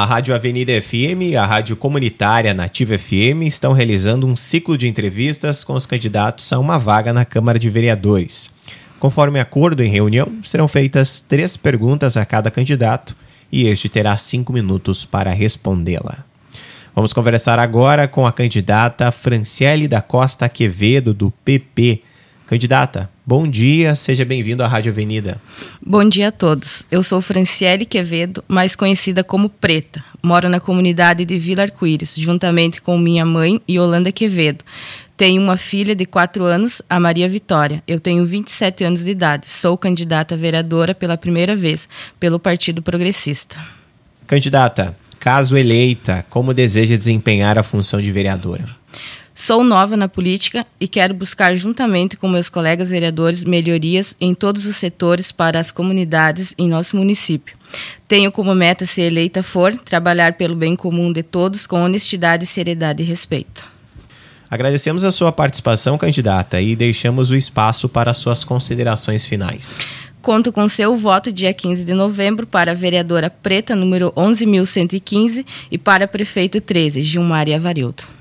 A Rádio Avenida FM e a Rádio Comunitária Nativa FM estão realizando um ciclo de entrevistas com os candidatos a uma vaga na Câmara de Vereadores. Conforme acordo em reunião, serão feitas três perguntas a cada candidato e este terá cinco minutos para respondê-la. Vamos conversar agora com a candidata Franciele da Costa Quevedo, do PP. Candidata, bom dia, seja bem-vindo à Rádio Avenida. Bom dia a todos. Eu sou Franciele Quevedo, mais conhecida como Preta. Moro na comunidade de Vila Arco-Íris, juntamente com minha mãe, Yolanda Quevedo. Tenho uma filha de 4 anos, a Maria Vitória. Eu tenho 27 anos de idade. Sou candidata a vereadora pela primeira vez pelo Partido Progressista. Candidata, caso eleita, como deseja desempenhar a função de vereadora? Sou nova na política e quero buscar, juntamente com meus colegas vereadores, melhorias em todos os setores para as comunidades em nosso município. Tenho como meta, se eleita for, trabalhar pelo bem comum de todos com honestidade, seriedade e respeito. Agradecemos a sua participação, candidata, e deixamos o espaço para suas considerações finais. Conto com seu voto dia 15 de novembro para a vereadora preta número 11.115 e para prefeito 13, Gilmar Avarildo.